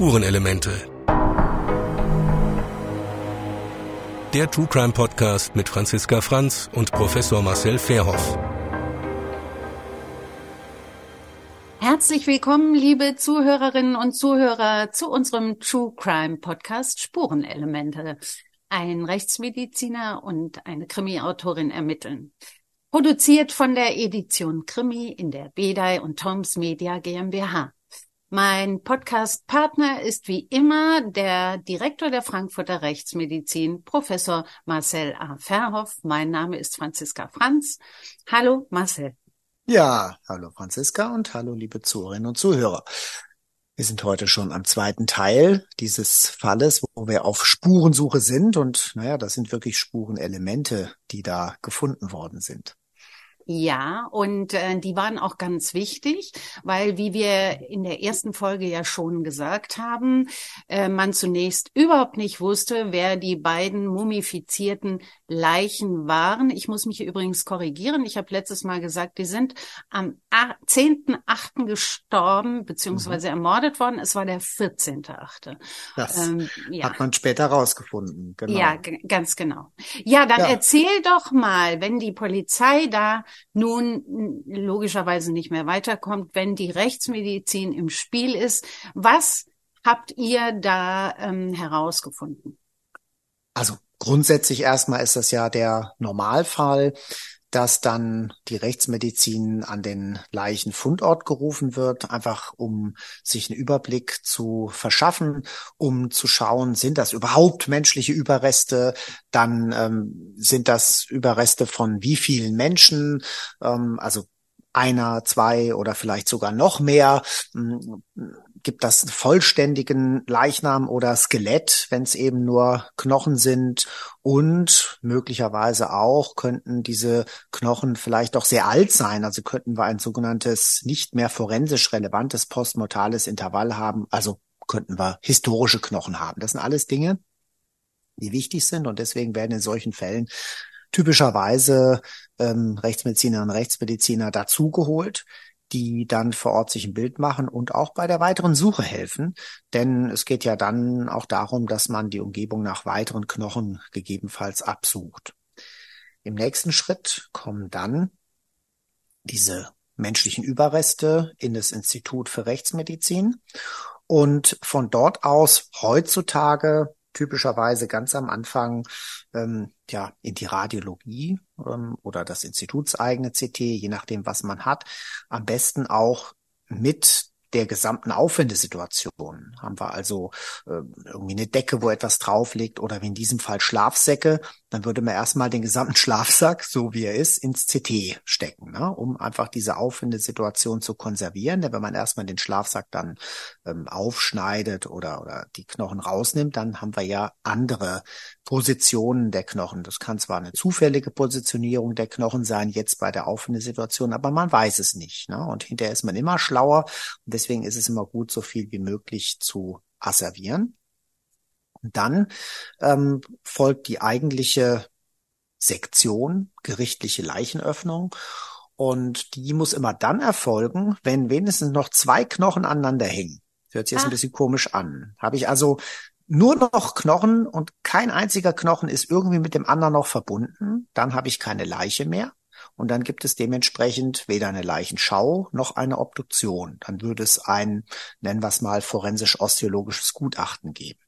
Spurenelemente. Der True Crime Podcast mit Franziska Franz und Professor Marcel Fairhoff. Herzlich willkommen, liebe Zuhörerinnen und Zuhörer, zu unserem True Crime Podcast Spurenelemente. Ein Rechtsmediziner und eine Krimi-Autorin ermitteln. Produziert von der Edition Krimi in der Bedei und Toms Media GmbH. Mein Podcast-Partner ist wie immer der Direktor der Frankfurter Rechtsmedizin, Professor Marcel A. Verhoff. Mein Name ist Franziska Franz. Hallo, Marcel. Ja, hallo Franziska und hallo liebe Zuhörerinnen und Zuhörer. Wir sind heute schon am zweiten Teil dieses Falles, wo wir auf Spurensuche sind und naja, das sind wirklich Spurenelemente, die da gefunden worden sind. Ja, und äh, die waren auch ganz wichtig, weil, wie wir in der ersten Folge ja schon gesagt haben, äh, man zunächst überhaupt nicht wusste, wer die beiden mumifizierten Leichen waren. Ich muss mich übrigens korrigieren. Ich habe letztes Mal gesagt, die sind am 10.8. gestorben, beziehungsweise mhm. ermordet worden. Es war der 14.8. Das ähm, ja. hat man später rausgefunden. Genau. Ja, ganz genau. Ja, dann ja. erzähl doch mal, wenn die Polizei da nun logischerweise nicht mehr weiterkommt, wenn die Rechtsmedizin im Spiel ist. Was habt ihr da ähm, herausgefunden? Also grundsätzlich erstmal ist das ja der Normalfall, dass dann die Rechtsmedizin an den Leichenfundort gerufen wird, einfach um sich einen Überblick zu verschaffen, um zu schauen, sind das überhaupt menschliche Überreste, dann ähm, sind das Überreste von wie vielen Menschen, ähm, also einer, zwei oder vielleicht sogar noch mehr gibt das vollständigen Leichnam oder Skelett, wenn es eben nur Knochen sind. Und möglicherweise auch könnten diese Knochen vielleicht auch sehr alt sein. Also könnten wir ein sogenanntes nicht mehr forensisch relevantes postmortales Intervall haben. Also könnten wir historische Knochen haben. Das sind alles Dinge, die wichtig sind. Und deswegen werden in solchen Fällen typischerweise ähm, Rechtsmedizinerinnen und Rechtsmediziner dazugeholt die dann vor Ort sich ein Bild machen und auch bei der weiteren Suche helfen. Denn es geht ja dann auch darum, dass man die Umgebung nach weiteren Knochen gegebenenfalls absucht. Im nächsten Schritt kommen dann diese menschlichen Überreste in das Institut für Rechtsmedizin. Und von dort aus heutzutage typischerweise ganz am Anfang ähm, ja in die Radiologie ähm, oder das institutseigene CT, je nachdem, was man hat, am besten auch mit der gesamten Aufwendesituation. Haben wir also äh, irgendwie eine Decke, wo etwas drauf liegt oder wie in diesem Fall Schlafsäcke, dann würde man erstmal den gesamten Schlafsack, so wie er ist, ins CT stecken, ne? um einfach diese Aufwendesituation zu konservieren. Denn wenn man erstmal den Schlafsack dann ähm, aufschneidet oder, oder die Knochen rausnimmt, dann haben wir ja andere Positionen der Knochen. Das kann zwar eine zufällige Positionierung der Knochen sein, jetzt bei der Aufwendesituation, aber man weiß es nicht. Ne? Und hinterher ist man immer schlauer. Und deswegen ist es immer gut, so viel wie möglich zu asservieren. Dann ähm, folgt die eigentliche Sektion, gerichtliche Leichenöffnung. Und die muss immer dann erfolgen, wenn wenigstens noch zwei Knochen aneinander hängen. Das hört sich jetzt ah. ein bisschen komisch an. Habe ich also nur noch Knochen und kein einziger Knochen ist irgendwie mit dem anderen noch verbunden, dann habe ich keine Leiche mehr. Und dann gibt es dementsprechend weder eine Leichenschau noch eine Obduktion. Dann würde es ein, nennen wir es mal, forensisch-osteologisches Gutachten geben.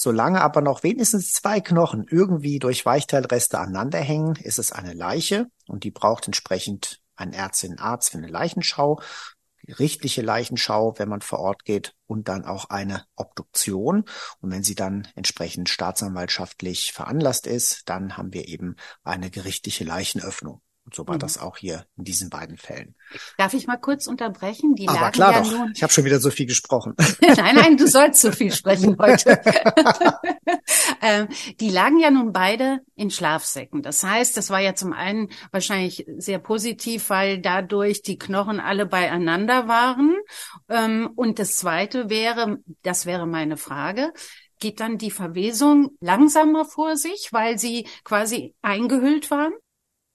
Solange aber noch wenigstens zwei Knochen irgendwie durch Weichteilreste aneinander hängen, ist es eine Leiche und die braucht entsprechend ein Ärztin, Arzt für eine Leichenschau, gerichtliche Leichenschau, wenn man vor Ort geht und dann auch eine Obduktion. Und wenn sie dann entsprechend staatsanwaltschaftlich veranlasst ist, dann haben wir eben eine gerichtliche Leichenöffnung. Und so war mhm. das auch hier in diesen beiden Fällen. Darf ich mal kurz unterbrechen? Die Aber klar ja doch. Nun... Ich habe schon wieder so viel gesprochen. nein, nein, du sollst so viel sprechen heute. ähm, die lagen ja nun beide in Schlafsäcken. Das heißt, das war ja zum einen wahrscheinlich sehr positiv, weil dadurch die Knochen alle beieinander waren. Ähm, und das zweite wäre, das wäre meine Frage, geht dann die Verwesung langsamer vor sich, weil sie quasi eingehüllt waren?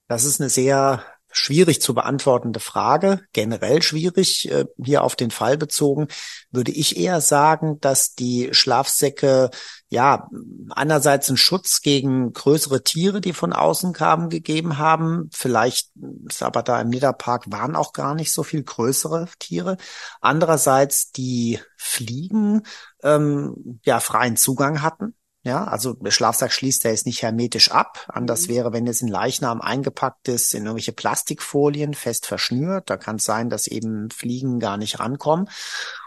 Das ist eine sehr schwierig zu beantwortende Frage, generell schwierig, äh, hier auf den Fall bezogen, würde ich eher sagen, dass die Schlafsäcke ja einerseits einen Schutz gegen größere Tiere, die von außen kamen, gegeben haben. Vielleicht ist aber da im Niederpark waren auch gar nicht so viel größere Tiere. Andererseits die Fliegen ähm, ja freien Zugang hatten ja, also der Schlafsack schließt er jetzt nicht hermetisch ab. Anders mhm. wäre, wenn jetzt ein Leichnam eingepackt ist in irgendwelche Plastikfolien, fest verschnürt. Da kann es sein, dass eben Fliegen gar nicht rankommen.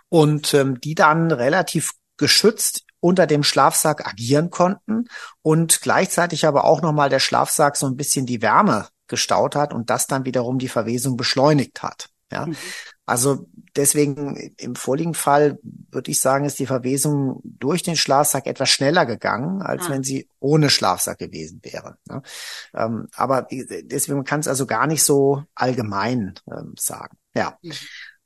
Und ähm, die dann relativ geschützt unter dem Schlafsack agieren konnten und gleichzeitig aber auch nochmal der Schlafsack so ein bisschen die Wärme gestaut hat und das dann wiederum die Verwesung beschleunigt hat. Ja, mhm. Also deswegen im vorliegenden Fall würde ich sagen, ist die Verwesung durch den Schlafsack etwas schneller gegangen, als ah. wenn sie ohne Schlafsack gewesen wäre. Ne? Ähm, aber deswegen kann es also gar nicht so allgemein ähm, sagen. Ja. Mhm.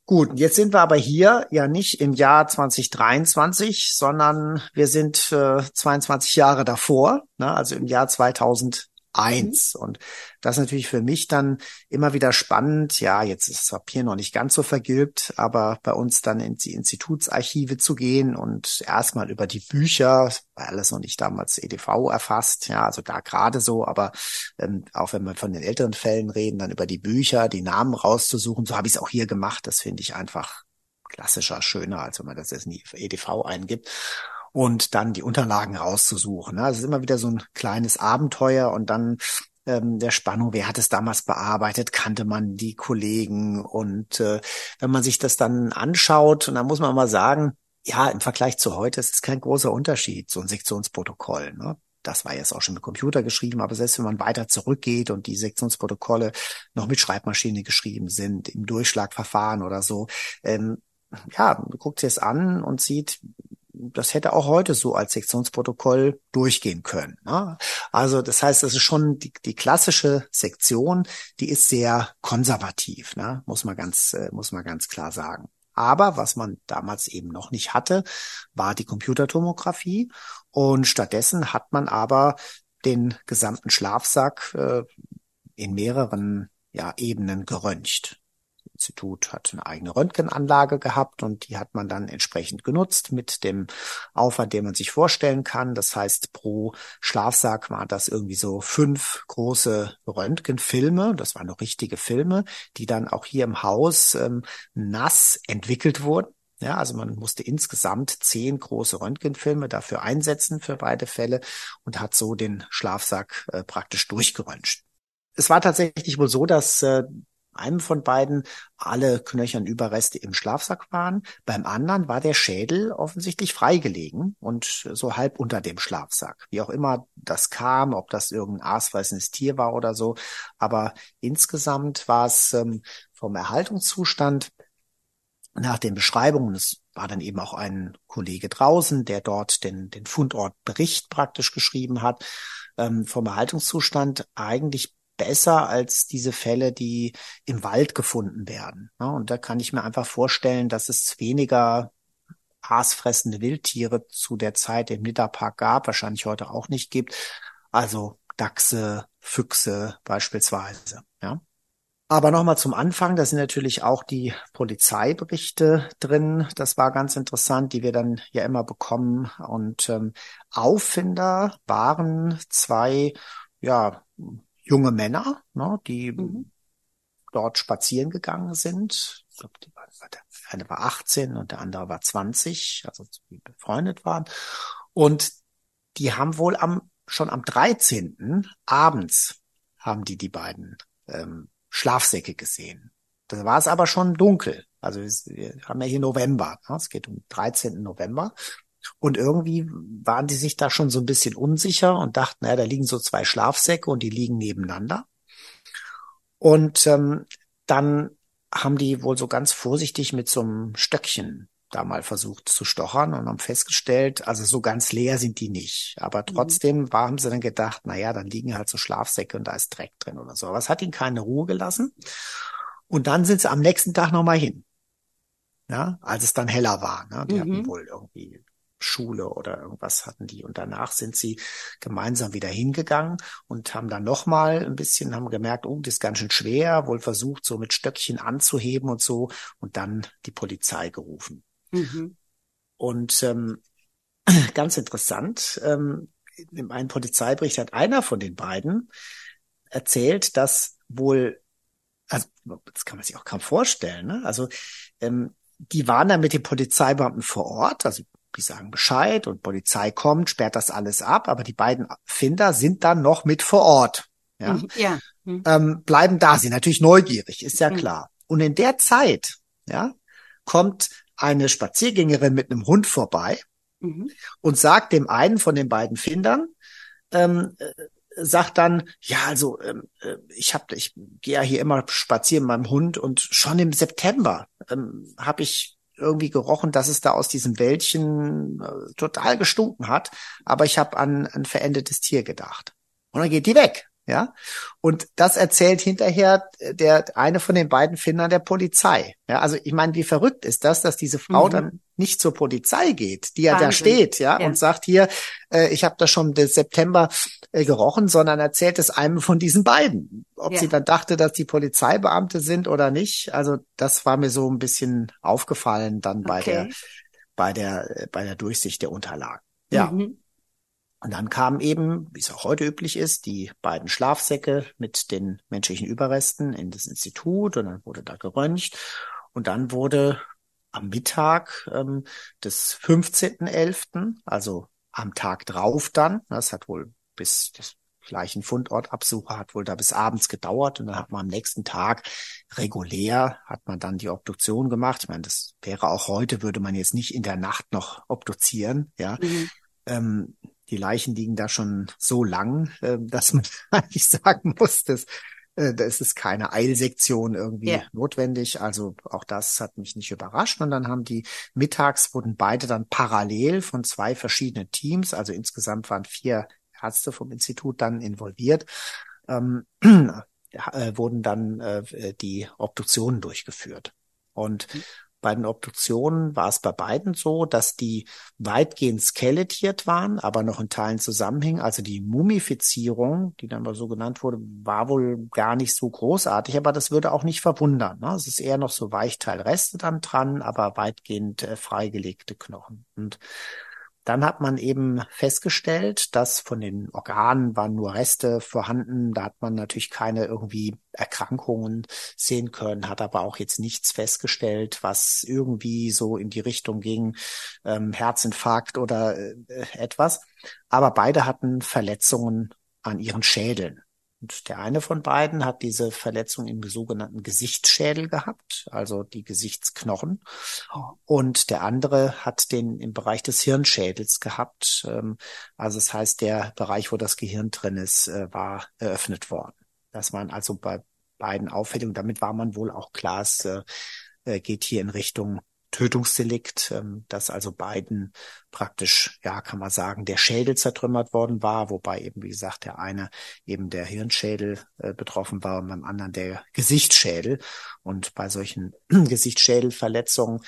Gut, jetzt sind wir aber hier ja nicht im Jahr 2023, sondern wir sind äh, 22 Jahre davor, ne? also im Jahr 2000 eins. Mhm. Und das ist natürlich für mich dann immer wieder spannend. Ja, jetzt ist das Papier noch nicht ganz so vergilbt, aber bei uns dann in die Institutsarchive zu gehen und erstmal über die Bücher, war alles noch nicht damals EDV erfasst, ja, also da gerade so, aber ähm, auch wenn wir von den älteren Fällen reden, dann über die Bücher, die Namen rauszusuchen, so habe ich es auch hier gemacht. Das finde ich einfach klassischer, schöner, als wenn man das jetzt in die EDV eingibt und dann die Unterlagen rauszusuchen. Ne? Also es ist immer wieder so ein kleines Abenteuer und dann ähm, der Spannung, wer hat es damals bearbeitet, kannte man die Kollegen und äh, wenn man sich das dann anschaut, und dann muss man mal sagen, ja, im Vergleich zu heute, es ist kein großer Unterschied, so ein Sektionsprotokoll. Ne? Das war jetzt auch schon mit Computer geschrieben, aber selbst wenn man weiter zurückgeht und die Sektionsprotokolle noch mit Schreibmaschine geschrieben sind, im Durchschlagverfahren oder so, ähm, ja, guckt es an und sieht, das hätte auch heute so als Sektionsprotokoll durchgehen können. Ne? Also das heißt, das ist schon die, die klassische Sektion, die ist sehr konservativ, ne? muss man ganz, äh, muss man ganz klar sagen. Aber was man damals eben noch nicht hatte, war die Computertomographie. Und stattdessen hat man aber den gesamten Schlafsack äh, in mehreren ja, Ebenen geröntgt. Institut hat eine eigene Röntgenanlage gehabt und die hat man dann entsprechend genutzt mit dem Aufwand, den man sich vorstellen kann. Das heißt, pro Schlafsack waren das irgendwie so fünf große Röntgenfilme. Das waren noch richtige Filme, die dann auch hier im Haus ähm, nass entwickelt wurden. Ja, also man musste insgesamt zehn große Röntgenfilme dafür einsetzen für beide Fälle und hat so den Schlafsack äh, praktisch durchgeröntgt. Es war tatsächlich wohl so, dass äh, einem von beiden alle Knöchernüberreste im Schlafsack waren. Beim anderen war der Schädel offensichtlich freigelegen und so halb unter dem Schlafsack. Wie auch immer das kam, ob das irgendein aasfressendes Tier war oder so. Aber insgesamt war es ähm, vom Erhaltungszustand nach den Beschreibungen, es war dann eben auch ein Kollege draußen, der dort den, den Fundortbericht praktisch geschrieben hat, ähm, vom Erhaltungszustand eigentlich besser als diese Fälle, die im Wald gefunden werden. Und da kann ich mir einfach vorstellen, dass es weniger aasfressende Wildtiere zu der Zeit im Nidderpark gab, wahrscheinlich heute auch nicht gibt. Also Dachse, Füchse beispielsweise. Ja. Aber nochmal zum Anfang, da sind natürlich auch die Polizeiberichte drin. Das war ganz interessant, die wir dann ja immer bekommen. Und ähm, Auffinder waren zwei, ja, junge Männer, ne, die mhm. dort spazieren gegangen sind. Ich glaube, die war, der eine war 18 und der andere war 20, also befreundet waren. Und die haben wohl am schon am 13. abends haben die die beiden ähm, Schlafsäcke gesehen. Da war es aber schon dunkel. Also wir haben ja hier November. Ne? Es geht um 13. November. Und irgendwie waren die sich da schon so ein bisschen unsicher und dachten, naja, da liegen so zwei Schlafsäcke und die liegen nebeneinander. Und ähm, dann haben die wohl so ganz vorsichtig mit so einem Stöckchen da mal versucht zu stochern und haben festgestellt, also so ganz leer sind die nicht. Aber mhm. trotzdem mhm. haben sie dann gedacht, naja, dann liegen halt so Schlafsäcke und da ist Dreck drin oder so. Aber es hat ihnen keine Ruhe gelassen. Und dann sind sie am nächsten Tag nochmal hin. Ja, als es dann heller war. Ne? Die mhm. hatten wohl irgendwie Schule oder irgendwas hatten die. Und danach sind sie gemeinsam wieder hingegangen und haben dann nochmal ein bisschen, haben gemerkt, oh, das ist ganz schön schwer, wohl versucht, so mit Stöckchen anzuheben und so und dann die Polizei gerufen. Mhm. Und ähm, ganz interessant, ähm, in einem Polizeibericht hat einer von den beiden erzählt, dass wohl, also das kann man sich auch kaum vorstellen, ne? also ähm, die waren dann mit den Polizeibeamten vor Ort, also die sagen Bescheid und Polizei kommt, sperrt das alles ab, aber die beiden Finder sind dann noch mit vor Ort. Ja, mhm, ja. Mhm. Ähm, bleiben da, sind natürlich neugierig, ist ja mhm. klar. Und in der Zeit, ja, kommt eine Spaziergängerin mit einem Hund vorbei mhm. und sagt dem einen von den beiden Findern, ähm, äh, sagt dann, ja, also ähm, äh, ich habe, ich gehe ja hier immer spazieren mit meinem Hund und schon im September ähm, habe ich irgendwie gerochen, dass es da aus diesem Wäldchen äh, total gestunken hat, aber ich habe an ein verendetes Tier gedacht. Und dann geht die weg. Ja, und das erzählt hinterher der eine von den beiden Findern der Polizei. Ja, also ich meine, wie verrückt ist das, dass diese Frau mhm. dann nicht zur Polizei geht, die ja da steht, ja, ja, und sagt hier, äh, ich habe das schon des September äh, gerochen, sondern erzählt es einem von diesen beiden. Ob ja. sie dann dachte, dass die Polizeibeamte sind oder nicht, also das war mir so ein bisschen aufgefallen dann bei okay. der bei der äh, bei der Durchsicht der Unterlagen. Ja. Mhm. Und dann kamen eben, wie es auch heute üblich ist, die beiden Schlafsäcke mit den menschlichen Überresten in das Institut und dann wurde da geröntgt. Und dann wurde am Mittag ähm, des 15.11., also am Tag drauf dann, das hat wohl bis das gleichen Fundortabsuche hat wohl da bis abends gedauert und dann hat man am nächsten Tag regulär hat man dann die Obduktion gemacht. Ich meine, das wäre auch heute, würde man jetzt nicht in der Nacht noch obduzieren, ja. Mhm. Ähm, die Leichen liegen da schon so lang, äh, dass man eigentlich sagen muss, dass äh, da ist es keine Eilsektion irgendwie yeah. notwendig. Also auch das hat mich nicht überrascht. Und dann haben die mittags wurden beide dann parallel von zwei verschiedenen Teams, also insgesamt waren vier Ärzte vom Institut dann involviert, ähm, äh, wurden dann äh, die Obduktionen durchgeführt. Und mhm. Bei den Obduktionen war es bei beiden so, dass die weitgehend skelettiert waren, aber noch in Teilen zusammenhängen. Also die Mumifizierung, die dann mal so genannt wurde, war wohl gar nicht so großartig, aber das würde auch nicht verwundern. Ne? Es ist eher noch so Weichteilreste dann dran, aber weitgehend äh, freigelegte Knochen. Und dann hat man eben festgestellt, dass von den Organen waren nur Reste vorhanden. Da hat man natürlich keine irgendwie Erkrankungen sehen können, hat aber auch jetzt nichts festgestellt, was irgendwie so in die Richtung ging, ähm, Herzinfarkt oder äh, etwas. Aber beide hatten Verletzungen an ihren Schädeln. Und der eine von beiden hat diese Verletzung im sogenannten Gesichtsschädel gehabt, also die Gesichtsknochen. Und der andere hat den im Bereich des Hirnschädels gehabt. Ähm, also das heißt, der Bereich, wo das Gehirn drin ist, äh, war eröffnet worden. Das waren also bei beiden Auffälligungen. Damit war man wohl auch klar, es äh, geht hier in Richtung Tötungsdelikt, ähm, dass also beiden praktisch, ja, kann man sagen, der Schädel zertrümmert worden war, wobei eben, wie gesagt, der eine eben der Hirnschädel äh, betroffen war und beim anderen der Gesichtsschädel. Und bei solchen Gesichtsschädelverletzungen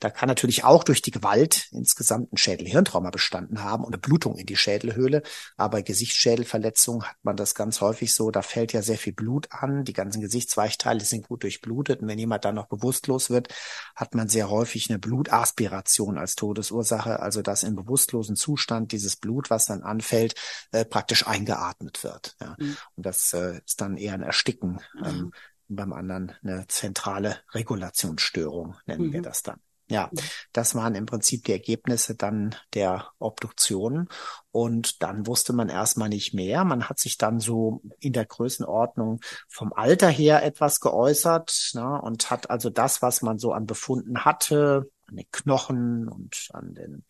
da kann natürlich auch durch die Gewalt insgesamt ein Schädelhirntrauma bestanden haben und eine Blutung in die Schädelhöhle. Aber bei Gesichtsschädelverletzungen hat man das ganz häufig so, da fällt ja sehr viel Blut an. Die ganzen Gesichtsweichteile sind gut durchblutet. Und wenn jemand dann noch bewusstlos wird, hat man sehr häufig eine Blutaspiration als Todesursache. Also dass im bewusstlosen Zustand dieses Blut, was dann anfällt, äh, praktisch eingeatmet wird. Ja. Mhm. Und das äh, ist dann eher ein Ersticken. Ähm, mhm. beim anderen eine zentrale Regulationsstörung, nennen mhm. wir das dann. Ja, das waren im Prinzip die Ergebnisse dann der Obduktion. Und dann wusste man erstmal nicht mehr. Man hat sich dann so in der Größenordnung vom Alter her etwas geäußert ne, und hat also das, was man so an Befunden hatte, an den Knochen und an den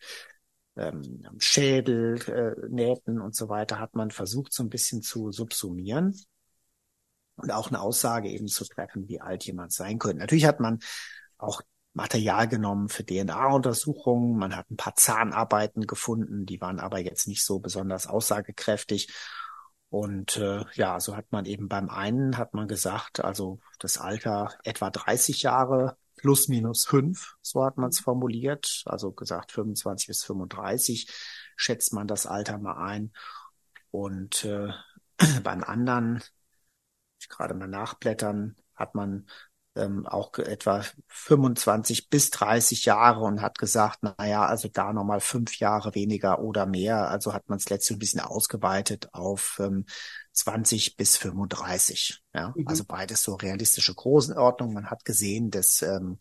ähm, Schädelnähten äh, und so weiter, hat man versucht, so ein bisschen zu subsumieren und auch eine Aussage eben zu treffen, wie alt jemand sein könnte. Natürlich hat man auch Material genommen für DNA-Untersuchungen. Man hat ein paar Zahnarbeiten gefunden, die waren aber jetzt nicht so besonders aussagekräftig. Und äh, ja, so hat man eben beim einen hat man gesagt, also das Alter etwa 30 Jahre, plus minus fünf, so hat man es formuliert, also gesagt 25 bis 35 schätzt man das Alter mal ein. Und äh, beim anderen, ich gerade mal nachblättern, hat man ähm, auch etwa 25 bis 30 Jahre und hat gesagt, na ja, also da nochmal fünf Jahre weniger oder mehr. Also hat man es letztlich ein bisschen ausgeweitet auf ähm, 20 bis 35. Ja, mhm. also beides so realistische Größenordnung. Man hat gesehen, dass ähm,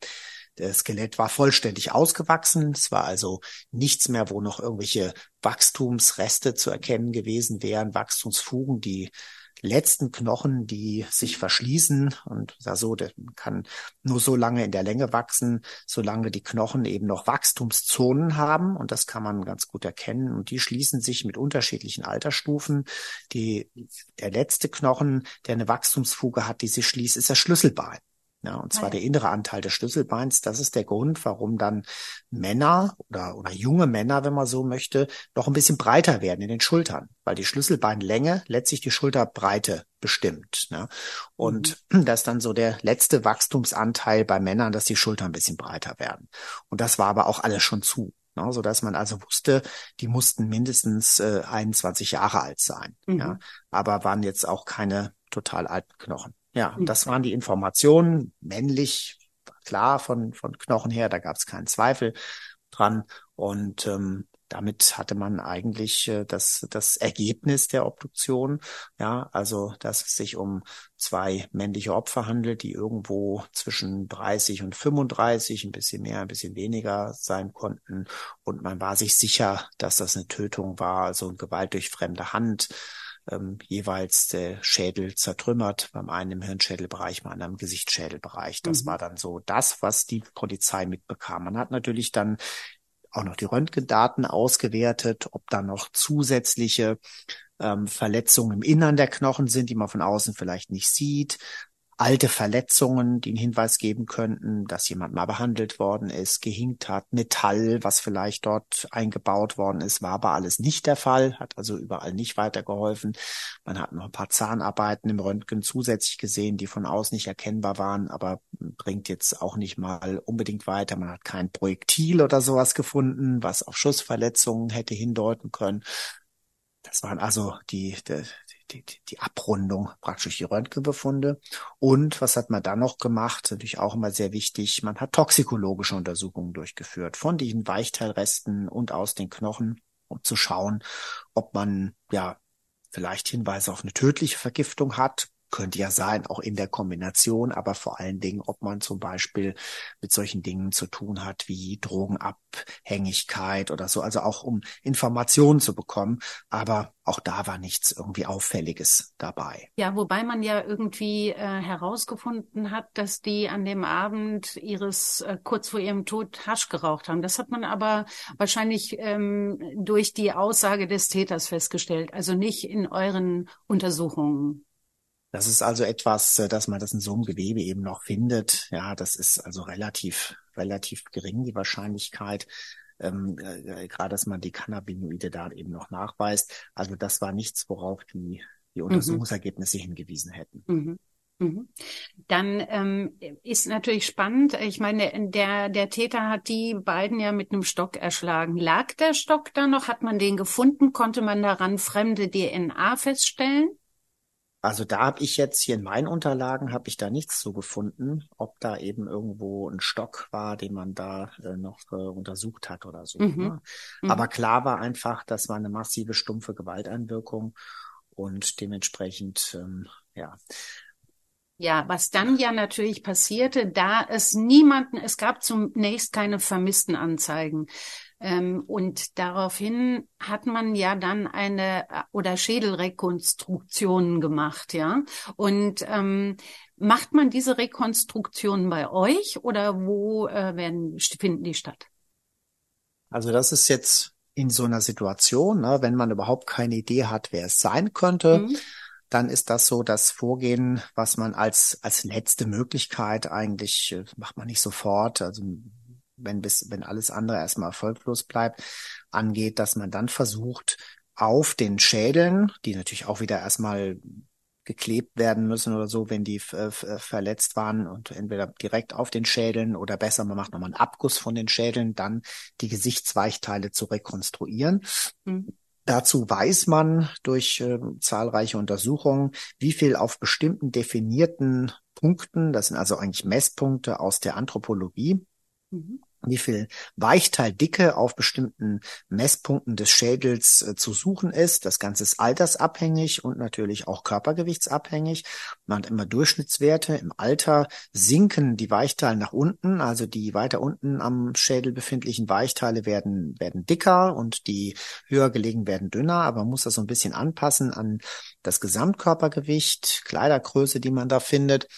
das Skelett war vollständig ausgewachsen. Es war also nichts mehr, wo noch irgendwelche Wachstumsreste zu erkennen gewesen wären, Wachstumsfugen, die letzten Knochen, die sich verschließen und da so, der kann nur so lange in der Länge wachsen, solange die Knochen eben noch Wachstumszonen haben und das kann man ganz gut erkennen und die schließen sich mit unterschiedlichen Altersstufen. Die, der letzte Knochen, der eine Wachstumsfuge hat, die sich schließt, ist das Schlüsselbein. Ja, und zwar ah, ja. der innere Anteil des Schlüsselbeins. Das ist der Grund, warum dann Männer oder, oder junge Männer, wenn man so möchte, noch ein bisschen breiter werden in den Schultern, weil die Schlüsselbeinlänge letztlich die Schulterbreite bestimmt. Ne? Und mhm. das ist dann so der letzte Wachstumsanteil bei Männern, dass die Schultern ein bisschen breiter werden. Und das war aber auch alles schon zu. Ne? So dass man also wusste, die mussten mindestens äh, 21 Jahre alt sein. Mhm. Ja? Aber waren jetzt auch keine total alten Knochen. Ja, hm. das waren die Informationen, männlich, klar von, von Knochen her, da gab es keinen Zweifel dran. Und ähm, damit hatte man eigentlich äh, das, das Ergebnis der Obduktion. Ja, also, dass es sich um zwei männliche Opfer handelt, die irgendwo zwischen 30 und 35, ein bisschen mehr, ein bisschen weniger sein konnten. Und man war sich sicher, dass das eine Tötung war, also Gewalt durch fremde Hand ähm, jeweils der Schädel zertrümmert, beim einen im Hirnschädelbereich, beim anderen im Gesichtsschädelbereich. Das mhm. war dann so das, was die Polizei mitbekam. Man hat natürlich dann auch noch die Röntgendaten ausgewertet, ob da noch zusätzliche ähm, Verletzungen im Innern der Knochen sind, die man von außen vielleicht nicht sieht alte Verletzungen, die einen Hinweis geben könnten, dass jemand mal behandelt worden ist, gehinkt hat, Metall, was vielleicht dort eingebaut worden ist, war aber alles nicht der Fall, hat also überall nicht weitergeholfen. Man hat noch ein paar Zahnarbeiten im Röntgen zusätzlich gesehen, die von außen nicht erkennbar waren, aber bringt jetzt auch nicht mal unbedingt weiter. Man hat kein Projektil oder sowas gefunden, was auf Schussverletzungen hätte hindeuten können. Das waren also die, die, die, die Abrundung praktisch die Röntgenbefunde. Und was hat man dann noch gemacht? Natürlich auch immer sehr wichtig. Man hat toxikologische Untersuchungen durchgeführt von diesen Weichteilresten und aus den Knochen, um zu schauen, ob man ja vielleicht Hinweise auf eine tödliche Vergiftung hat könnte ja sein, auch in der Kombination, aber vor allen Dingen, ob man zum Beispiel mit solchen Dingen zu tun hat wie Drogenabhängigkeit oder so, also auch um Informationen zu bekommen. Aber auch da war nichts irgendwie Auffälliges dabei. Ja, wobei man ja irgendwie äh, herausgefunden hat, dass die an dem Abend ihres äh, kurz vor ihrem Tod Hasch geraucht haben. Das hat man aber wahrscheinlich ähm, durch die Aussage des Täters festgestellt, also nicht in euren Untersuchungen. Das ist also etwas, äh, dass man das in so einem Gewebe eben noch findet. Ja, das ist also relativ, relativ gering, die Wahrscheinlichkeit. Ähm, äh, gerade, dass man die Cannabinoide da eben noch nachweist. Also das war nichts, worauf die, die mhm. Untersuchungsergebnisse mhm. hingewiesen hätten. Mhm. mhm. Dann ähm, ist natürlich spannend. Ich meine, der, der Täter hat die beiden ja mit einem Stock erschlagen. Lag der Stock da noch? Hat man den gefunden? Konnte man daran fremde DNA feststellen? Also da habe ich jetzt hier in meinen Unterlagen habe ich da nichts zu gefunden, ob da eben irgendwo ein Stock war, den man da äh, noch äh, untersucht hat oder so. Mhm. Ne? Mhm. Aber klar war einfach, das war eine massive stumpfe Gewalteinwirkung und dementsprechend ähm, ja. Ja, was dann ja natürlich passierte, da es niemanden, es gab zunächst keine vermissten Anzeigen. Ähm, und daraufhin hat man ja dann eine äh, oder Schädelrekonstruktionen gemacht, ja. Und ähm, macht man diese Rekonstruktionen bei euch oder wo äh, werden finden die statt? Also das ist jetzt in so einer Situation, ne, wenn man überhaupt keine Idee hat, wer es sein könnte. Mhm dann ist das so das Vorgehen, was man als, als letzte Möglichkeit eigentlich, äh, macht man nicht sofort. Also wenn bis, wenn alles andere erstmal erfolglos bleibt, angeht, dass man dann versucht, auf den Schädeln, die natürlich auch wieder erstmal geklebt werden müssen oder so, wenn die äh, verletzt waren und entweder direkt auf den Schädeln oder besser, man macht nochmal einen Abguss von den Schädeln, dann die Gesichtsweichteile zu rekonstruieren. Mhm. Dazu weiß man durch äh, zahlreiche Untersuchungen, wie viel auf bestimmten definierten Punkten, das sind also eigentlich Messpunkte aus der Anthropologie, mhm wie viel Weichteildicke auf bestimmten Messpunkten des Schädels äh, zu suchen ist. Das Ganze ist altersabhängig und natürlich auch körpergewichtsabhängig. Man hat immer Durchschnittswerte. Im Alter sinken die Weichteile nach unten, also die weiter unten am Schädel befindlichen Weichteile werden, werden dicker und die höher gelegen werden dünner, aber man muss das so ein bisschen anpassen an das Gesamtkörpergewicht, Kleidergröße, die man da findet.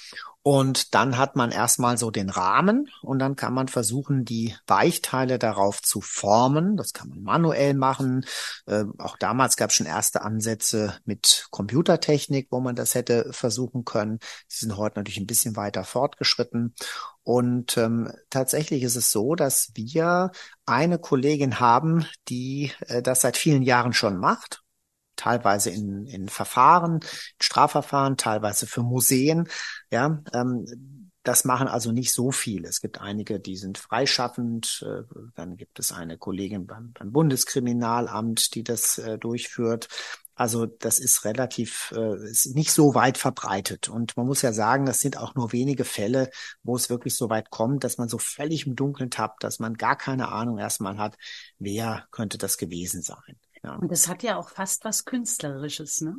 Und dann hat man erstmal so den Rahmen und dann kann man versuchen, die Weichteile darauf zu formen. Das kann man manuell machen. Äh, auch damals gab es schon erste Ansätze mit Computertechnik, wo man das hätte versuchen können. Die sind heute natürlich ein bisschen weiter fortgeschritten. Und ähm, tatsächlich ist es so, dass wir eine Kollegin haben, die äh, das seit vielen Jahren schon macht teilweise in, in Verfahren, Strafverfahren, teilweise für Museen. Ja, ähm, das machen also nicht so viele. Es gibt einige, die sind freischaffend. Äh, dann gibt es eine Kollegin beim, beim Bundeskriminalamt, die das äh, durchführt. Also das ist relativ, äh, ist nicht so weit verbreitet. Und man muss ja sagen, das sind auch nur wenige Fälle, wo es wirklich so weit kommt, dass man so völlig im Dunkeln tappt, dass man gar keine Ahnung erstmal hat, wer könnte das gewesen sein. Ja. Und das hat ja auch fast was Künstlerisches, ne?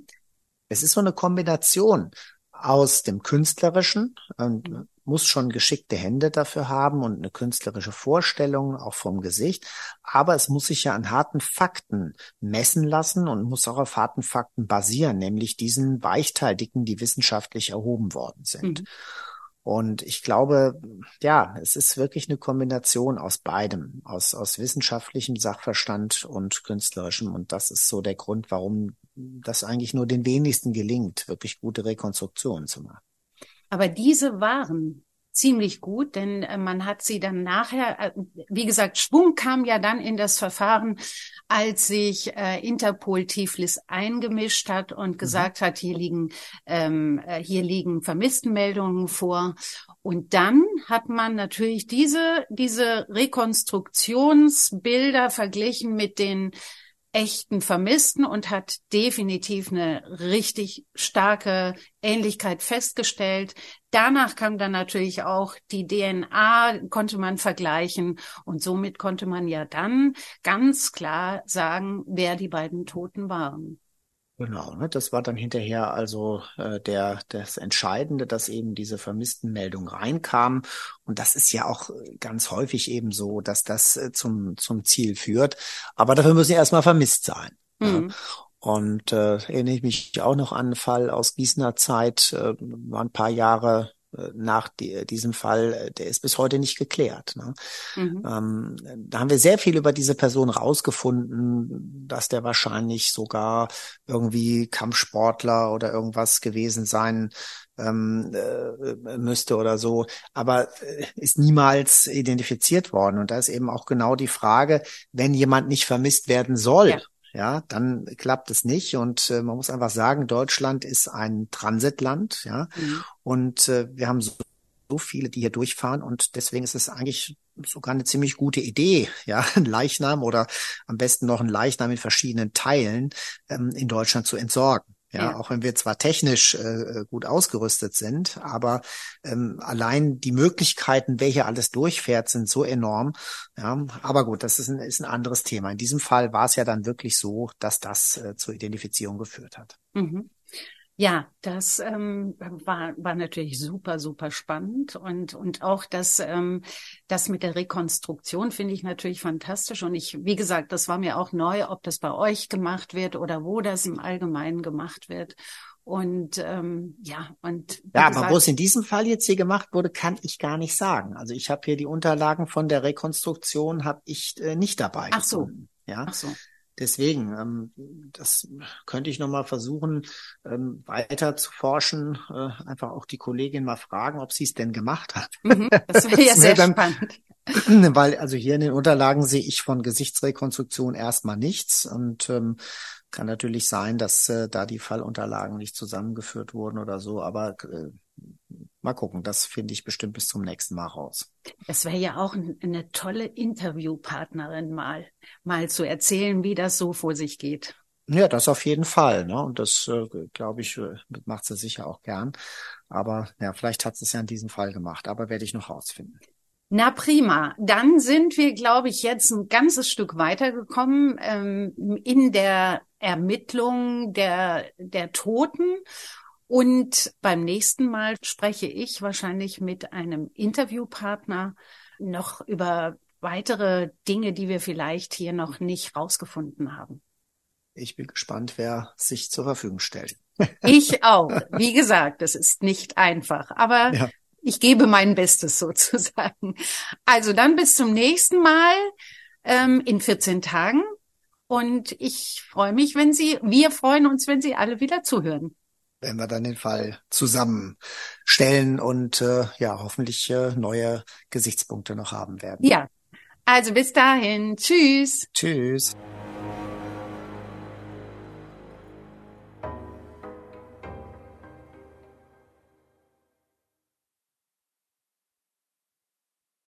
Es ist so eine Kombination aus dem Künstlerischen und mhm. muss schon geschickte Hände dafür haben und eine künstlerische Vorstellung auch vom Gesicht. Aber es muss sich ja an harten Fakten messen lassen und muss auch auf harten Fakten basieren, nämlich diesen Weichteildicken, die wissenschaftlich erhoben worden sind. Mhm. Und ich glaube, ja, es ist wirklich eine Kombination aus beidem, aus, aus wissenschaftlichem Sachverstand und künstlerischem. Und das ist so der Grund, warum das eigentlich nur den wenigsten gelingt, wirklich gute Rekonstruktionen zu machen. Aber diese waren ziemlich gut, denn äh, man hat sie dann nachher, äh, wie gesagt, Schwung kam ja dann in das Verfahren, als sich äh, Interpol Tiflis eingemischt hat und mhm. gesagt mhm. hat, hier liegen ähm, äh, hier liegen Vermisstenmeldungen vor. Und dann hat man natürlich diese diese Rekonstruktionsbilder verglichen mit den echten Vermissten und hat definitiv eine richtig starke Ähnlichkeit festgestellt. Danach kam dann natürlich auch die DNA, konnte man vergleichen und somit konnte man ja dann ganz klar sagen, wer die beiden Toten waren. Genau, ne, das war dann hinterher also äh, der das Entscheidende, dass eben diese vermissten Meldung reinkam und das ist ja auch ganz häufig eben so, dass das äh, zum zum Ziel führt. Aber dafür müssen sie erstmal vermisst sein. Mhm. Ja. Und äh, erinnere ich mich auch noch an einen Fall aus Gießener Zeit, äh, war ein paar Jahre äh, nach die, diesem Fall, äh, der ist bis heute nicht geklärt. Ne? Mhm. Ähm, da haben wir sehr viel über diese Person rausgefunden, dass der wahrscheinlich sogar irgendwie Kampfsportler oder irgendwas gewesen sein ähm, äh, müsste oder so, aber äh, ist niemals identifiziert worden. Und da ist eben auch genau die Frage, wenn jemand nicht vermisst werden soll, ja ja, dann klappt es nicht. Und äh, man muss einfach sagen, Deutschland ist ein Transitland, ja. Mhm. Und äh, wir haben so, so viele, die hier durchfahren. Und deswegen ist es eigentlich sogar eine ziemlich gute Idee, ja, ein Leichnam oder am besten noch ein Leichnam in verschiedenen Teilen ähm, in Deutschland zu entsorgen. Ja, ja, auch wenn wir zwar technisch äh, gut ausgerüstet sind, aber ähm, allein die Möglichkeiten, welche alles durchfährt, sind so enorm. Ja, aber gut, das ist ein, ist ein anderes Thema. In diesem Fall war es ja dann wirklich so, dass das äh, zur Identifizierung geführt hat. Mhm. Ja, das ähm, war, war natürlich super, super spannend und und auch das ähm, das mit der Rekonstruktion finde ich natürlich fantastisch und ich, wie gesagt, das war mir auch neu, ob das bei euch gemacht wird oder wo das im Allgemeinen gemacht wird. Und ähm, ja, und ja, gesagt, aber wo es in diesem Fall jetzt hier gemacht wurde, kann ich gar nicht sagen. Also ich habe hier die Unterlagen von der Rekonstruktion habe ich äh, nicht dabei. Ach so. Ja. Ach so. Deswegen, ähm, das könnte ich nochmal versuchen, ähm, weiter zu forschen. Äh, einfach auch die Kollegin mal fragen, ob sie es denn gemacht hat. Mhm, das wäre ja sehr dann, spannend. Weil also hier in den Unterlagen sehe ich von Gesichtsrekonstruktion erstmal nichts und ähm, kann natürlich sein, dass äh, da die Fallunterlagen nicht zusammengeführt wurden oder so, aber äh, mal gucken, das finde ich bestimmt bis zum nächsten Mal raus. Es wäre ja auch eine tolle Interviewpartnerin mal, mal zu erzählen, wie das so vor sich geht. Ja, das auf jeden Fall. Ne? Und das, äh, glaube ich, äh, macht sie sicher auch gern. Aber ja, vielleicht hat sie es ja in diesem Fall gemacht. Aber werde ich noch rausfinden. Na prima, dann sind wir, glaube ich, jetzt ein ganzes Stück weitergekommen ähm, in der Ermittlung der, der Toten. Und beim nächsten Mal spreche ich wahrscheinlich mit einem Interviewpartner noch über weitere Dinge, die wir vielleicht hier noch nicht rausgefunden haben. Ich bin gespannt, wer sich zur Verfügung stellt. Ich auch. Wie gesagt, es ist nicht einfach, aber ja. ich gebe mein Bestes sozusagen. Also dann bis zum nächsten Mal ähm, in 14 Tagen. Und ich freue mich, wenn Sie, wir freuen uns, wenn Sie alle wieder zuhören. Wenn wir dann den Fall zusammenstellen und äh, ja, hoffentlich äh, neue Gesichtspunkte noch haben werden. Ja. Also bis dahin. Tschüss. Tschüss.